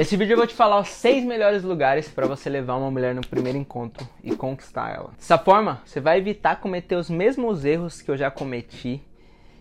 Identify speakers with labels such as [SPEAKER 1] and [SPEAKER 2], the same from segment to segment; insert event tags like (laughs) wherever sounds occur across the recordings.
[SPEAKER 1] Nesse vídeo eu vou te falar os seis melhores lugares para você levar uma mulher no primeiro encontro e conquistar ela. Dessa forma, você vai evitar cometer os mesmos erros que eu já cometi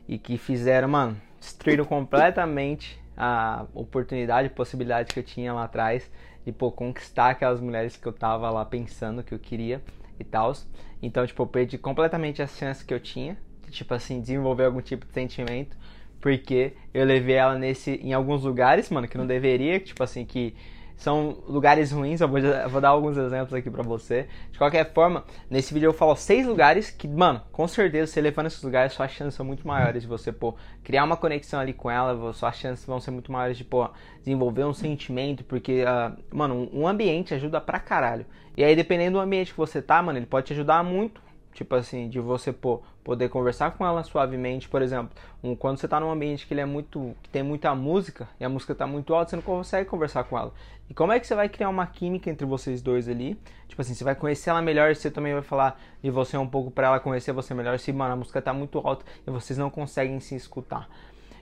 [SPEAKER 1] e que fizeram, mano, destruíram completamente a oportunidade, a possibilidade que eu tinha lá atrás de pô, conquistar aquelas mulheres que eu tava lá pensando que eu queria e tal. Então, tipo, eu perdi completamente as chances que eu tinha de, tipo assim, desenvolver algum tipo de sentimento porque eu levei ela nesse em alguns lugares, mano, que não deveria, tipo assim, que são lugares ruins, eu vou, vou dar alguns exemplos aqui pra você. De qualquer forma, nesse vídeo eu falo seis lugares que, mano, com certeza, você levando esses lugares, suas chances são muito maiores de você, pô, criar uma conexão ali com ela, suas chances vão ser muito maiores de, pô, desenvolver um sentimento, porque, uh, mano, um ambiente ajuda pra caralho. E aí, dependendo do ambiente que você tá, mano, ele pode te ajudar muito Tipo assim, de você pô, poder conversar com ela suavemente, por exemplo, um, quando você está num ambiente que ele é muito. que tem muita música e a música está muito alta, você não consegue conversar com ela. E como é que você vai criar uma química entre vocês dois ali? Tipo assim, você vai conhecer ela melhor, você também vai falar de você um pouco para ela conhecer você melhor. Se, mano, a música está muito alta e vocês não conseguem se escutar.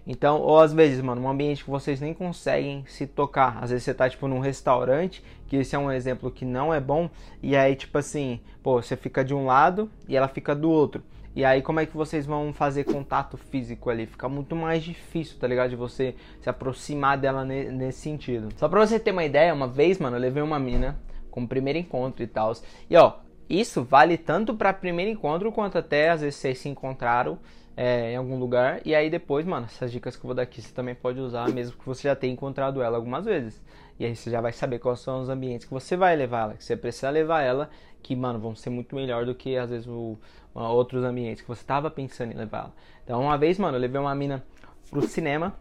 [SPEAKER 1] Então, ou às vezes, mano, um ambiente que vocês nem conseguem se tocar. Às vezes você tá, tipo, num restaurante, que esse é um exemplo que não é bom, e aí, tipo assim, pô, você fica de um lado e ela fica do outro. E aí, como é que vocês vão fazer contato físico ali? Fica muito mais difícil, tá ligado? De você se aproximar dela nesse sentido. Só pra você ter uma ideia, uma vez, mano, eu levei uma mina como primeiro encontro e tal. E ó, isso vale tanto para primeiro encontro quanto até às vezes vocês se encontraram é, em algum lugar. E aí depois, mano, essas dicas que eu vou dar aqui você também pode usar, mesmo que você já tenha encontrado ela algumas vezes. E aí você já vai saber quais são os ambientes que você vai levar ela, que você precisa levar ela, que, mano, vão ser muito melhor do que às vezes o, outros ambientes que você tava pensando em levar ela. Então, uma vez, mano, eu levei uma mina pro cinema.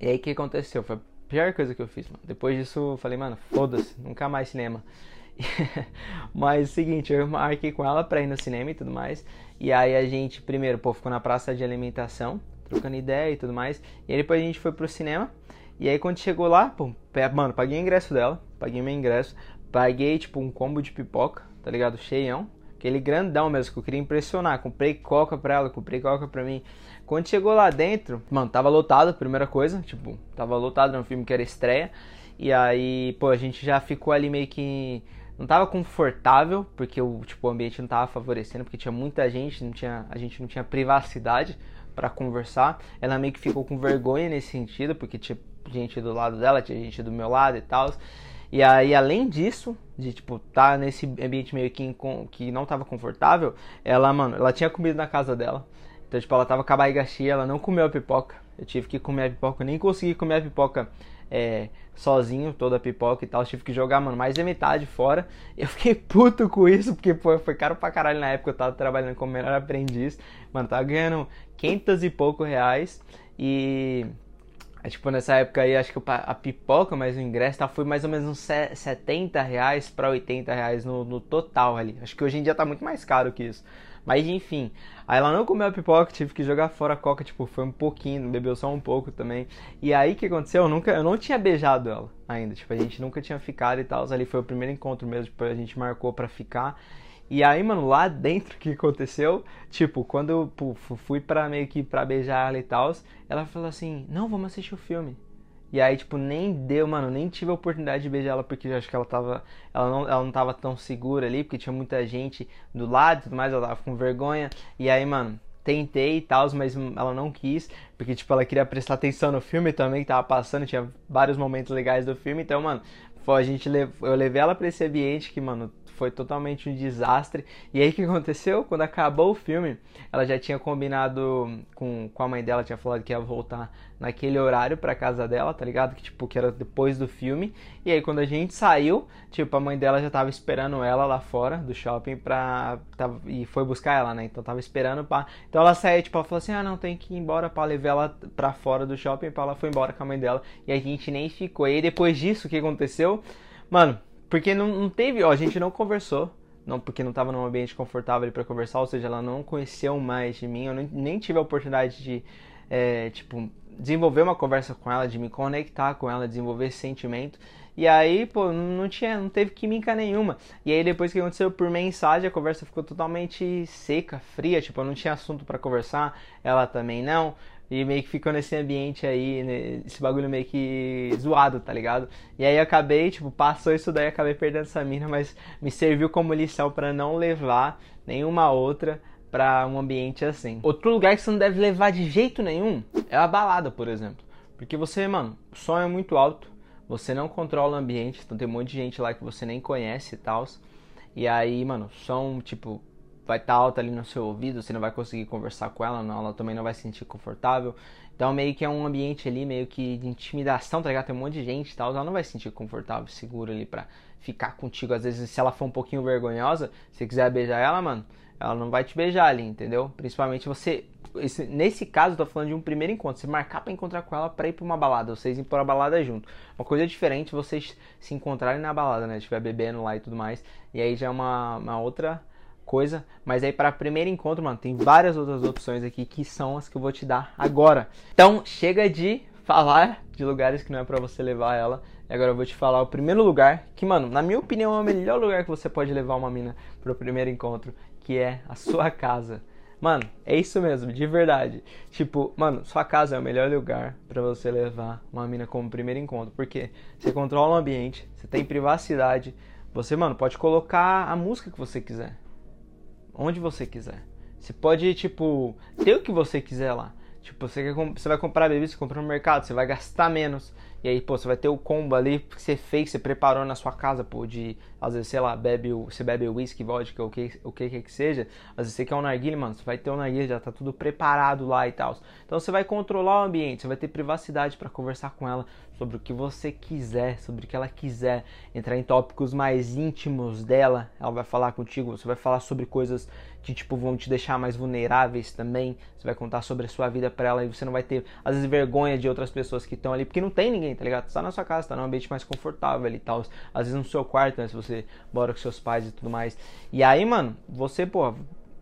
[SPEAKER 1] E aí o que aconteceu? Foi a pior coisa que eu fiz, mano. Depois disso, eu falei, mano, foda-se, nunca mais cinema. (laughs) Mas seguinte, eu marquei com ela pra ir no cinema e tudo mais. E aí a gente, primeiro, pô, ficou na praça de alimentação, trocando ideia e tudo mais. E aí depois a gente foi pro cinema. E aí quando chegou lá, pô, mano, paguei o ingresso dela, paguei meu ingresso, paguei tipo um combo de pipoca, tá ligado? Cheião. Aquele grandão mesmo, que eu queria impressionar. Comprei coca pra ela, comprei coca pra mim. Quando chegou lá dentro, mano, tava lotado, primeira coisa. Tipo, tava lotado, no filme que era estreia. E aí, pô, a gente já ficou ali meio que não tava confortável, porque o, tipo, o ambiente não tava favorecendo, porque tinha muita gente, não tinha, a gente não tinha privacidade para conversar. Ela meio que ficou com vergonha nesse sentido, porque tinha gente do lado dela, tinha gente do meu lado e tal. E aí, além disso, de tipo, tá nesse ambiente meio que, que não tava confortável, ela, mano, ela tinha comido na casa dela. Então, tipo, ela tava com a barriga cheia, ela não comeu a pipoca. Eu tive que comer a pipoca, nem consegui comer a pipoca é, sozinho, toda pipoca e tal. Tive que jogar, mano, mais da metade fora. Eu fiquei (laughs) puto com isso, porque pô, foi caro pra caralho na época. Eu tava trabalhando como melhor aprendiz. Mano, tava ganhando 500 e pouco reais. E. É, tipo, nessa época aí, acho que a pipoca, mas o ingresso tá, foi mais ou menos uns 70 reais pra 80 reais no, no total ali. Acho que hoje em dia tá muito mais caro que isso. Mas enfim, aí ela não comeu a pipoca, tive que jogar fora a coca, tipo, foi um pouquinho, bebeu só um pouco também. E aí o que aconteceu? Eu nunca, eu não tinha beijado ela ainda, tipo, a gente nunca tinha ficado e tal. Ali foi o primeiro encontro mesmo, tipo, a gente marcou pra ficar. E aí, mano, lá dentro (laughs) o que aconteceu? Tipo, quando eu pô, fui pra meio que pra beijar ela e tal, ela falou assim: Não, vamos assistir o filme. E aí, tipo, nem deu, mano, nem tive a oportunidade de beijar ela porque eu acho que ela tava. Ela não, ela não tava tão segura ali, porque tinha muita gente do lado e tudo mais, ela tava com vergonha. E aí, mano, tentei e tal, mas ela não quis, porque, tipo, ela queria prestar atenção no filme também que tava passando, tinha vários momentos legais do filme. Então, mano, foi, a gente eu levei ela pra esse ambiente que, mano, foi totalmente um desastre. E aí o que (laughs) aconteceu? Quando acabou o filme, ela já tinha combinado com, com a mãe dela, tinha falado que ia voltar naquele horário pra casa dela, tá ligado? Que tipo, que era depois do filme. E aí quando a gente saiu, tipo, a mãe dela já tava esperando ela lá fora do shopping pra. Tava, e foi buscar ela, né? Então tava esperando pra. Então ela saiu, tipo, ela falou assim: ah, não, tem que ir embora pra levar ela pra fora do shopping. Pra ela foi embora com a mãe dela. E a gente nem ficou. E aí depois disso, o que aconteceu? Mano, porque não, não teve, ó, a gente não conversou, não porque não estava num ambiente confortável para conversar, ou seja, ela não conheceu mais de mim, eu nem tive a oportunidade de, é, tipo, desenvolver uma conversa com ela, de me conectar com ela, desenvolver esse sentimento. E aí, pô, não tinha, não teve química nenhuma. E aí depois que aconteceu por mensagem, a conversa ficou totalmente seca, fria, tipo, eu não tinha assunto para conversar, ela também não. e meio que ficou nesse ambiente aí, né, esse bagulho meio que zoado, tá ligado? E aí acabei, tipo, passou isso daí, acabei perdendo essa mina, mas me serviu como lição para não levar nenhuma outra para um ambiente assim. Outro lugar que você não deve levar de jeito nenhum é a balada, por exemplo. Porque você, mano, o som é muito alto, você não controla o ambiente, então tem um monte de gente lá que você nem conhece e tal. E aí, mano, som, tipo, vai estar tá alto ali no seu ouvido, você não vai conseguir conversar com ela, não, ela também não vai se sentir confortável. Então meio que é um ambiente ali meio que de intimidação, tá ligado? Tem um monte de gente e tal, ela não vai se sentir confortável, segura ali pra ficar contigo. Às vezes, se ela for um pouquinho vergonhosa, se quiser beijar ela, mano, ela não vai te beijar ali, entendeu? Principalmente você. Esse, nesse caso, eu tô falando de um primeiro encontro. Você marcar para encontrar com ela para ir pra uma balada, vocês ir pra balada junto. Uma coisa diferente vocês se encontrarem na balada, né? Estiver bebendo lá e tudo mais. E aí já é uma, uma outra coisa. Mas aí para primeiro encontro, mano, tem várias outras opções aqui que são as que eu vou te dar agora. Então, chega de falar de lugares que não é para você levar ela. E agora eu vou te falar o primeiro lugar, que, mano, na minha opinião é o melhor lugar que você pode levar uma mina pro primeiro encontro, que é a sua casa. Mano, é isso mesmo, de verdade. Tipo, mano, sua casa é o melhor lugar para você levar uma mina como primeiro encontro, porque você controla o ambiente, você tem privacidade, você, mano, pode colocar a música que você quiser onde você quiser. Você pode, tipo, ter o que você quiser lá. Tipo, você, quer, você vai comprar bebida, você compra no mercado, você vai gastar menos. E aí, pô, você vai ter o combo ali que você fez, você preparou na sua casa, pô, de, às vezes, sei lá, bebe, você bebe whisky, vodka, o que, o que que seja. Às vezes você quer um narguilé, mano, você vai ter um narguilé, já tá tudo preparado lá e tal. Então você vai controlar o ambiente, você vai ter privacidade para conversar com ela sobre o que você quiser, sobre o que ela quiser, entrar em tópicos mais íntimos dela, ela vai falar contigo, você vai falar sobre coisas que tipo vão te deixar mais vulneráveis também. Você vai contar sobre a sua vida para ela e você não vai ter às vezes vergonha de outras pessoas que estão ali, porque não tem ninguém, tá ligado? Você tá na sua casa, tá num ambiente mais confortável e tal. Às vezes no seu quarto, né, se você mora com seus pais e tudo mais. E aí, mano, você, pô,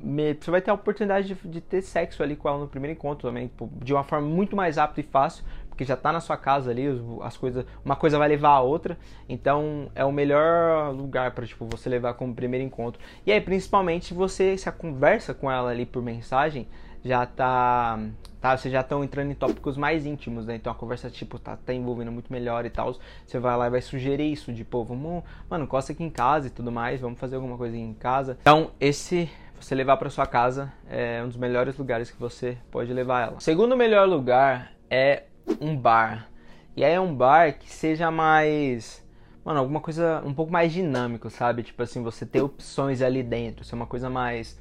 [SPEAKER 1] você vai ter a oportunidade de, de, ter sexo ali com ela no primeiro encontro também, de uma forma muito mais rápida e fácil, porque já tá na sua casa ali, as coisas, uma coisa vai levar a outra, então é o melhor lugar para tipo você levar como primeiro encontro. E aí, principalmente, você se a conversa com ela ali por mensagem já tá, tá vocês já estão entrando em tópicos mais íntimos, né? Então a conversa tipo tá, tá envolvendo muito melhor e tal. Você vai lá e vai sugerir isso de, pô, vamos, mano, costa aqui em casa e tudo mais, vamos fazer alguma coisa em casa. Então, esse você levar para sua casa é um dos melhores lugares que você pode levar ela. O segundo melhor lugar é um bar. E aí é um bar que seja mais. Mano, alguma coisa um pouco mais dinâmico, sabe? Tipo assim, você ter opções ali dentro. Ser uma coisa mais,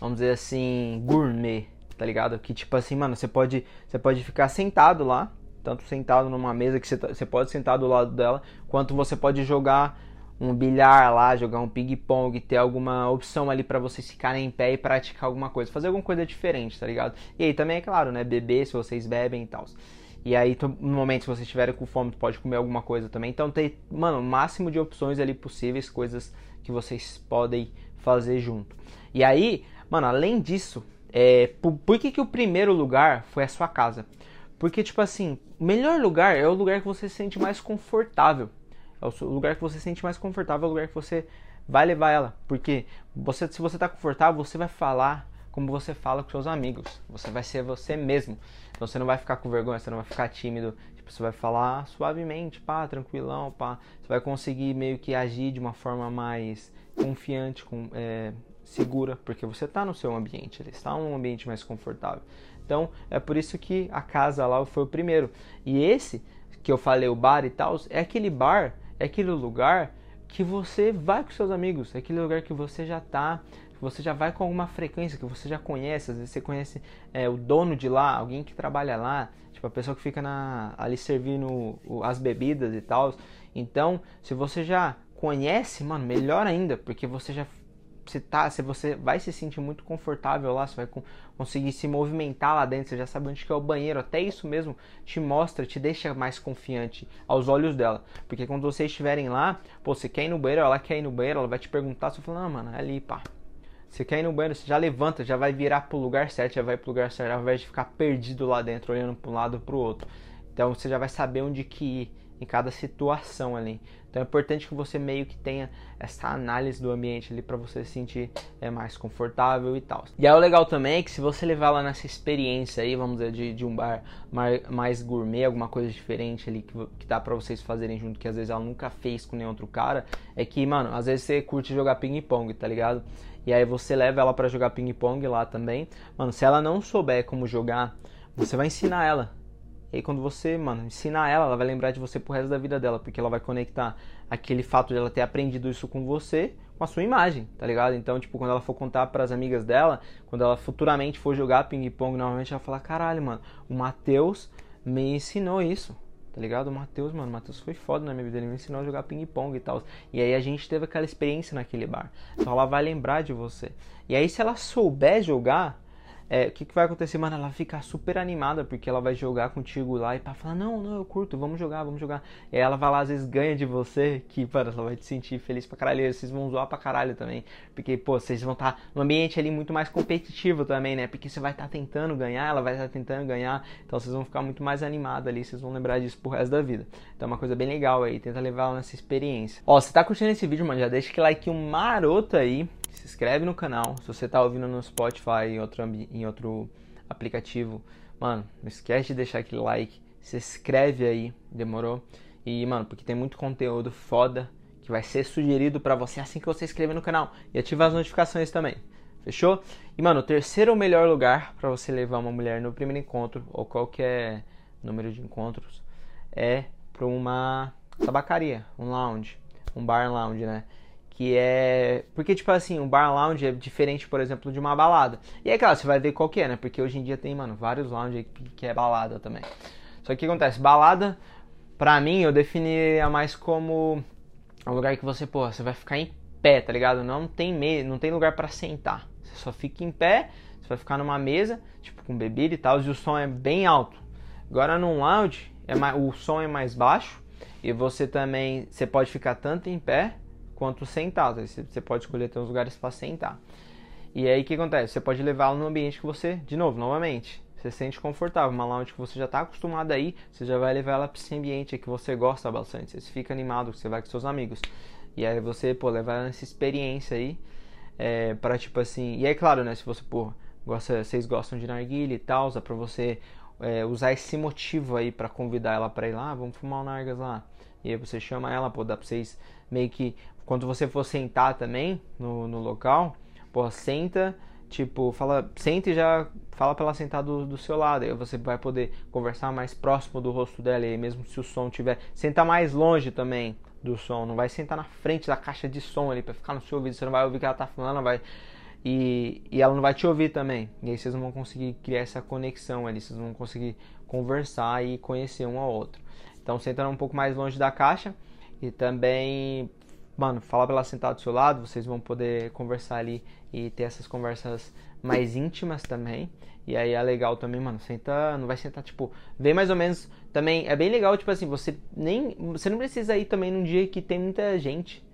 [SPEAKER 1] vamos dizer assim, gourmet, tá ligado? Que tipo assim, mano, você pode, você pode ficar sentado lá, tanto sentado numa mesa que você, tá, você pode sentar do lado dela, quanto você pode jogar um bilhar lá, jogar um ping-pong, ter alguma opção ali para vocês ficarem em pé e praticar alguma coisa, fazer alguma coisa diferente, tá ligado? E aí também é claro, né, beber se vocês bebem e tal. E aí, no momento que vocês estiverem com fome, pode comer alguma coisa também. Então, tem, mano, o máximo de opções ali possíveis, coisas que vocês podem fazer junto. E aí, mano, além disso, é, por, por que, que o primeiro lugar foi a sua casa? Porque, tipo assim, o melhor lugar é o lugar que você se sente mais confortável. É o lugar que você se sente mais confortável, é o lugar que você vai levar ela. Porque você, se você tá confortável, você vai falar como você fala com seus amigos. Você vai ser você mesmo. Então você não vai ficar com vergonha, você não vai ficar tímido. Tipo, você vai falar suavemente, pá, tranquilão, pá. Você vai conseguir meio que agir de uma forma mais confiante, com, é, segura, porque você está no seu ambiente, ele está num ambiente mais confortável. Então é por isso que a casa lá foi o primeiro. E esse que eu falei, o bar e tal, é aquele bar, é aquele lugar que você vai com seus amigos, é aquele lugar que você já está você já vai com alguma frequência, que você já conhece, às vezes você conhece é, o dono de lá, alguém que trabalha lá, tipo a pessoa que fica na, ali servindo as bebidas e tal. Então, se você já conhece, mano, melhor ainda, porque você já você tá, se você vai se sentir muito confortável lá, você vai conseguir se movimentar lá dentro, você já sabe onde que é o banheiro, até isso mesmo te mostra, te deixa mais confiante aos olhos dela. Porque quando vocês estiverem lá, pô, você quer ir no banheiro, ela quer ir no banheiro, ela vai te perguntar, você fala, não, mano, é ali, pá, você quer ir no banheiro, você já levanta, já vai virar pro lugar certo, já vai pro lugar certo, ao invés de ficar perdido lá dentro, olhando para um lado ou pro outro. Então você já vai saber onde que ir em cada situação ali. Então é importante que você meio que tenha essa análise do ambiente ali para você se sentir é, mais confortável e tal. E aí o legal também é que se você levar ela nessa experiência aí, vamos dizer, de, de um bar mais, mais, gourmet, alguma coisa diferente ali que, que dá para vocês fazerem junto, que às vezes ela nunca fez com nenhum outro cara, é que, mano, às vezes você curte jogar ping-pong, tá ligado? E aí você leva ela para jogar ping-pong lá também. Mano, se ela não souber como jogar, você vai ensinar ela e aí quando você, mano, ensinar ela, ela vai lembrar de você pro resto da vida dela, porque ela vai conectar aquele fato de ela ter aprendido isso com você com a sua imagem, tá ligado? Então, tipo, quando ela for contar para as amigas dela, quando ela futuramente for jogar ping-pong, normalmente ela falar: "Caralho, mano, o Matheus me ensinou isso". Tá ligado? O Matheus, mano, o Matheus foi foda na minha vida, ele me ensinou a jogar ping-pong e tal. E aí a gente teve aquela experiência naquele bar. Então ela vai lembrar de você. E aí se ela souber jogar, é, o que, que vai acontecer, mano? Ela fica super animada porque ela vai jogar contigo lá e pra falar, não, não, eu curto, vamos jogar, vamos jogar. E ela vai lá, às vezes ganha de você, que, mano, ela vai te sentir feliz pra caralho. Vocês vão zoar pra caralho também. Porque, pô, vocês vão estar tá num ambiente ali muito mais competitivo também, né? Porque você vai estar tá tentando ganhar, ela vai estar tá tentando ganhar. Então vocês vão ficar muito mais animados ali, vocês vão lembrar disso pro resto da vida. Então é uma coisa bem legal aí, tenta levar ela nessa experiência. Ó, você tá curtindo esse vídeo, mano? Já deixa aquele like maroto aí se inscreve no canal. Se você está ouvindo no Spotify em outro, em outro aplicativo, mano, não esquece de deixar aquele like. Se inscreve aí, demorou? E, mano, porque tem muito conteúdo foda que vai ser sugerido para você assim que você inscrever no canal. E ativa as notificações também. Fechou? E, mano, o terceiro melhor lugar para você levar uma mulher no primeiro encontro, ou qualquer número de encontros, é para uma tabacaria, um lounge, um bar lounge, né? Que é. Porque, tipo assim, um bar lounge é diferente, por exemplo, de uma balada. E é claro, você vai ver qual que é, né? Porque hoje em dia tem, mano, vários lounge que é balada também. Só que o que acontece? Balada, pra mim, eu definiria mais como um lugar que você, pô, você vai ficar em pé, tá ligado? Não tem, me... não tem lugar para sentar. Você só fica em pé, você vai ficar numa mesa, tipo, com bebida e tal, e o som é bem alto. Agora num lounge, é mais... o som é mais baixo. E você também, você pode ficar tanto em pé quanto sentado. Você pode escolher ter uns lugares para sentar. E aí o que acontece? Você pode levá-lo no ambiente que você, de novo, novamente, você se sente confortável, uma lounge que você já está acostumado aí, você já vai levar ela para esse ambiente que você gosta bastante, você fica animado, você vai com seus amigos. E aí você, pô, levar ela nessa experiência aí, é, para tipo assim, e é claro, né, se você, pô, gosta, vocês gostam de narguilha e tal, é para você é, usar esse motivo aí para convidar ela para ir lá, vamos fumar um nargas lá. E aí você chama ela, pô, dá pra vocês meio que quando você for sentar também no, no local, pô, senta, tipo, fala, senta e já fala para ela sentar do, do seu lado. Aí você vai poder conversar mais próximo do rosto dela, e mesmo se o som tiver. Sentar mais longe também do som, não vai sentar na frente da caixa de som ali para ficar no seu ouvido, você não vai ouvir o que ela tá falando, vai. E, e ela não vai te ouvir também. E aí vocês não vão conseguir criar essa conexão ali, vocês vão conseguir conversar e conhecer um ao outro. Então senta um pouco mais longe da caixa e também mano, fala pra ela sentar do seu lado, vocês vão poder conversar ali e ter essas conversas mais íntimas também. E aí é legal também, mano, senta, não vai sentar, tipo, vem mais ou menos, também é bem legal, tipo assim, você nem, você não precisa ir também num dia que tem muita gente.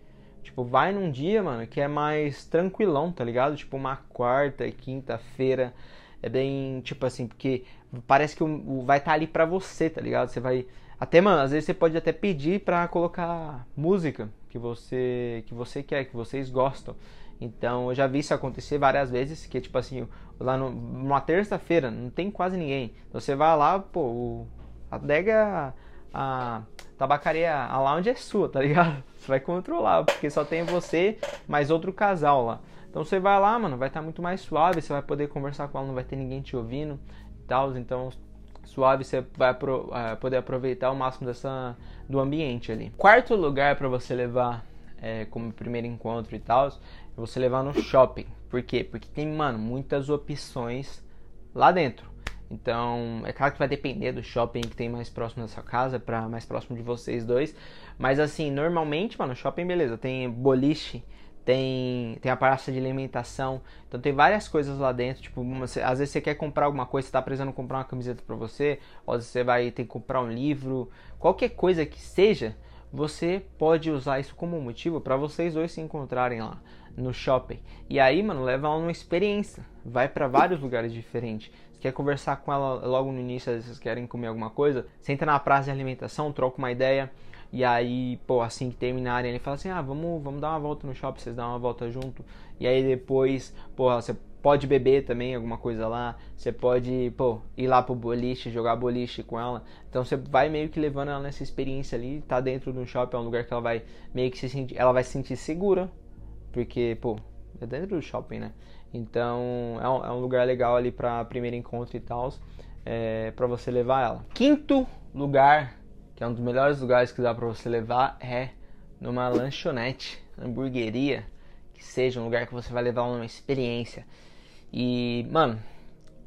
[SPEAKER 1] Tipo, vai num dia, mano, que é mais tranquilão, tá ligado? Tipo, uma quarta, quinta-feira, é bem, tipo assim, porque parece que o, o vai estar tá ali pra você, tá ligado? Você vai, até, mano, às vezes você pode até pedir pra colocar música, que você que você quer, que vocês gostam. Então eu já vi isso acontecer várias vezes, que tipo assim, lá no, numa terça-feira não tem quase ninguém. Então você vai lá, pô, o, a adega, a tabacaria, a lounge é sua, tá ligado? (laughs) Você vai controlar, porque só tem você mais outro casal lá. Então você vai lá, mano, vai estar tá muito mais suave, você vai poder conversar com ela, não vai ter ninguém te ouvindo e tal. Então suave, você vai pro, uh, poder aproveitar o máximo dessa, do ambiente ali. Quarto lugar para você levar é, como primeiro encontro e tal, é você levar no shopping. Por quê? Porque tem, mano, muitas opções lá dentro. Então, é claro que vai depender do shopping que tem mais próximo da sua casa, para mais próximo de vocês dois. Mas assim, normalmente, mano, shopping beleza, tem boliche, tem, tem a praça de alimentação, então tem várias coisas lá dentro, tipo, você, às vezes você quer comprar alguma coisa, você tá precisando comprar uma camiseta para você, ou você vai ter que comprar um livro, qualquer coisa que seja, você pode usar isso como motivo para vocês dois se encontrarem lá no shopping. E aí, mano, leva numa experiência. Vai para vários lugares diferentes. Você quer conversar com ela logo no início, às vezes vocês querem comer alguma coisa, senta na praça de alimentação, troca uma ideia. E aí, pô, assim que terminarem, ele fala assim: ah, vamos, vamos dar uma volta no shopping, vocês dão uma volta junto. E aí depois, pô, você pode beber também alguma coisa lá. Você pode, pô, ir lá pro boliche, jogar boliche com ela. Então você vai meio que levando ela nessa experiência ali. Tá dentro de um shopping, é um lugar que ela vai meio que se sentir, ela vai se sentir segura. Porque, pô, é dentro do shopping, né? Então é um, é um lugar legal ali para primeiro encontro e tal. É, para você levar ela. Quinto lugar que é um dos melhores lugares que dá para você levar, é numa lanchonete, hamburgueria, que seja um lugar que você vai levar uma experiência. E, mano,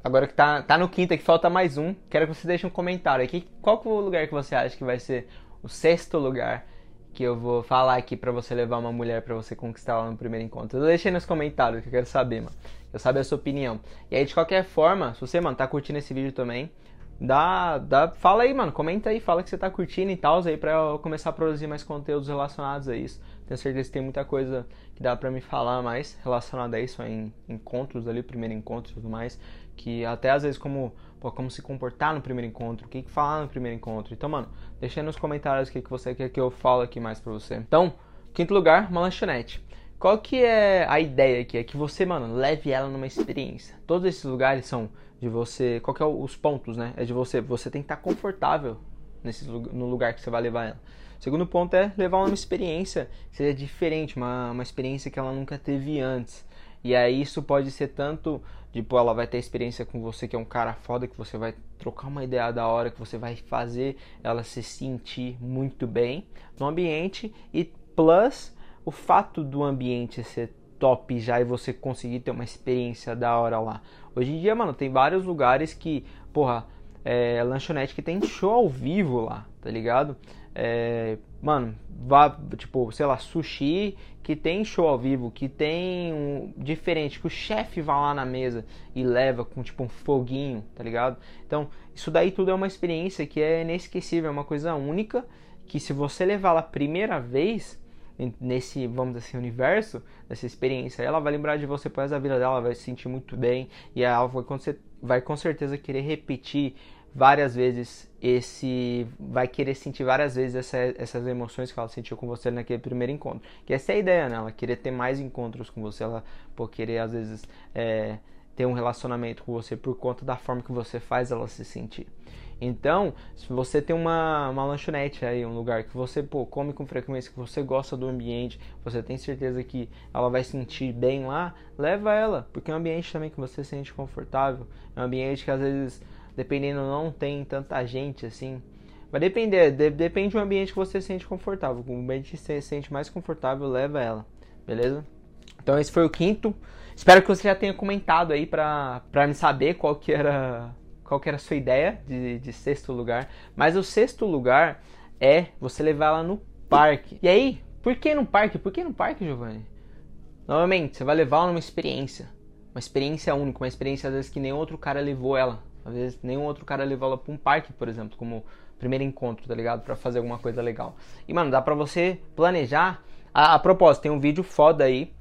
[SPEAKER 1] agora que tá, tá no quinto aqui, falta mais um, quero que você deixe um comentário aqui. Qual que é o lugar que você acha que vai ser o sexto lugar que eu vou falar aqui para você levar uma mulher para você conquistar ela no primeiro encontro? Deixa aí nos comentários que eu quero saber, mano. Eu saber a sua opinião. E aí, de qualquer forma, se você, mano, tá curtindo esse vídeo também, dá, dá, fala aí, mano, comenta aí, fala que você tá curtindo e tal, aí pra eu começar a produzir mais conteúdos relacionados a isso. Tenho certeza que tem muita coisa que dá pra me falar mais relacionada a isso, em encontros ali, primeiro encontro e tudo mais, que até às vezes como, pô, como se comportar no primeiro encontro, o que, falar no primeiro encontro. Então, mano, deixa aí nos comentários o que, que você quer que eu falo aqui mais pra você. Então, quinto lugar, uma lanchonete. Qual que é a ideia aqui? É que você, mano, leve ela numa experiência. Todos esses lugares são de você. Qual que é os pontos, né? É de você. Você tem que estar confortável nesse, no lugar que você vai levar ela. O segundo ponto é levar uma experiência que seja diferente, uma, uma experiência que ela nunca teve antes. E aí isso pode ser tanto, tipo, ela vai ter experiência com você que é um cara foda, que você vai trocar uma ideia da hora, que você vai fazer ela se sentir muito bem no ambiente e plus o fato do ambiente ser top já e você conseguir ter uma experiência da hora lá. Hoje em dia, mano, tem vários lugares que, porra, é, lanchonete que tem show ao vivo lá, tá ligado? É, mano, vá, tipo, sei lá, sushi que tem show ao vivo, que tem um diferente, que o chefe vai lá na mesa e leva com tipo um foguinho, tá ligado? Então, isso daí tudo é uma experiência que é inesquecível, é uma coisa única que se você levar lá primeira vez, nesse, vamos dizer assim, universo, nessa experiência, ela vai lembrar de você por da vida dela, vai se sentir muito bem. E ela vai, vai com certeza querer repetir várias vezes esse vai querer sentir várias vezes essa, essas emoções que ela sentiu com você naquele primeiro encontro. Que essa é a ideia né? Ela querer ter mais encontros com você ela por querer às vezes é, ter um relacionamento com você por conta da forma que você faz ela se sentir então, se você tem uma, uma lanchonete aí, um lugar que você pô, come com frequência, que você gosta do ambiente, você tem certeza que ela vai sentir bem lá, leva ela, porque é um ambiente também que você se sente confortável, é um ambiente que às vezes, dependendo, não tem tanta gente assim. Vai depender, de, depende do ambiente que você se sente confortável. O ambiente que você se sente mais confortável, leva ela, beleza? Então esse foi o quinto. Espero que você já tenha comentado aí pra, pra me saber qual que era qual que era a sua ideia de, de sexto lugar. Mas o sexto lugar é você levar ela no parque. E aí, por que no parque? Por que no parque, Giovanni? Novamente, você vai levar ela numa experiência. Uma experiência única, uma experiência às vezes que nenhum outro cara levou ela. Às vezes nenhum outro cara levou ela para um parque, por exemplo, como primeiro encontro, tá ligado? Para fazer alguma coisa legal. E mano, dá pra você planejar. A, a propósito, tem um vídeo foda aí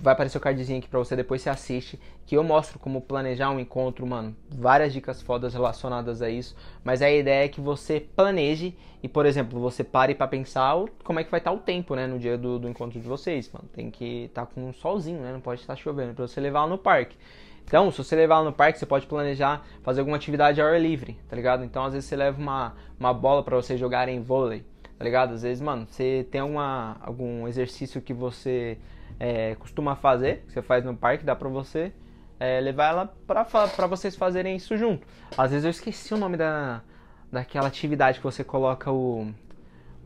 [SPEAKER 1] Vai aparecer o cardzinho aqui pra você, depois você assiste. Que eu mostro como planejar um encontro, mano. Várias dicas fodas relacionadas a isso. Mas a ideia é que você planeje e, por exemplo, você pare para pensar como é que vai estar tá o tempo, né? No dia do, do encontro de vocês, mano. Tem que estar tá com um solzinho, né? Não pode estar chovendo. Pra você levar ela no parque. Então, se você levar ela no parque, você pode planejar fazer alguma atividade ao ar livre, tá ligado? Então, às vezes você leva uma, uma bola para vocês jogarem vôlei, tá ligado? Às vezes, mano, você tem uma, algum exercício que você é, costuma fazer, que você faz no parque, dá pra você é, levar ela pra, pra vocês fazerem isso junto. Às vezes eu esqueci o nome da, daquela atividade que você coloca o,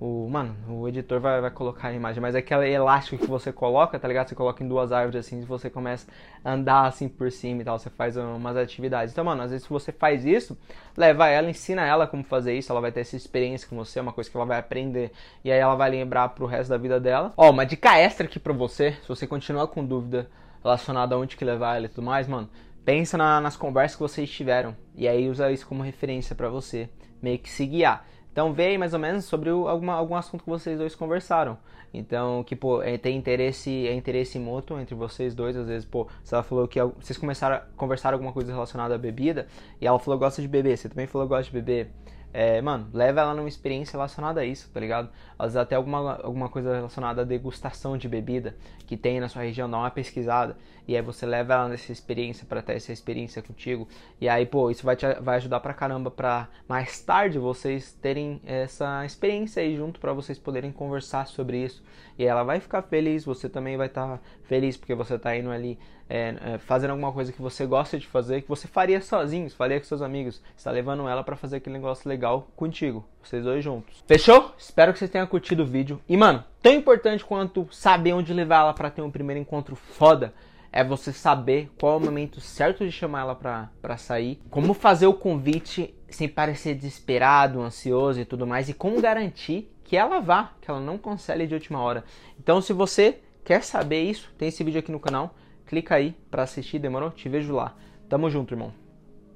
[SPEAKER 1] o, mano, o editor vai, vai colocar a imagem, mas é aquele elástico que você coloca, tá ligado? Você coloca em duas árvores assim, e você começa a andar assim por cima e tal, você faz umas atividades. Então, mano, às vezes se você faz isso, leva ela, ensina ela como fazer isso, ela vai ter essa experiência com você, é uma coisa que ela vai aprender e aí ela vai lembrar pro resto da vida dela. Ó, uma dica extra aqui pra você, se você continuar com dúvida relacionada a onde que levar ela e tudo mais, mano, pensa na, nas conversas que vocês tiveram e aí usa isso como referência para você meio que se guiar. Então aí mais ou menos sobre o, alguma, algum assunto que vocês dois conversaram. Então, que, pô, é, tem interesse, é interesse mútuo entre vocês dois. Às vezes, pô, se ela falou que vocês começaram a conversar alguma coisa relacionada à bebida, e ela falou gosta de beber, você também falou gosta de beber. É, mano, leva ela numa experiência relacionada a isso, tá ligado? Às vezes até alguma, alguma coisa relacionada à degustação de bebida que tem na sua região, dá uma pesquisada. E aí você leva ela nessa experiência para ter essa experiência contigo. E aí, pô, isso vai, te, vai ajudar pra caramba pra mais tarde vocês terem essa experiência aí junto para vocês poderem conversar sobre isso. E ela vai ficar feliz, você também vai estar tá feliz porque você tá indo ali é, é, fazendo alguma coisa que você gosta de fazer, que você faria sozinho, faria com seus amigos. Você está levando ela para fazer aquele negócio legal contigo, vocês dois juntos. Fechou? Espero que vocês tenham curtido o vídeo. E mano, tão importante quanto saber onde levar ela para ter um primeiro encontro foda é você saber qual é o momento certo de chamar ela pra sair, como fazer o convite sem parecer desesperado, ansioso e tudo mais, e como garantir que ela vá, que ela não cancele de última hora. Então, se você quer saber isso, tem esse vídeo aqui no canal clica aí para assistir, demorou? Te vejo lá. Tamo junto, irmão.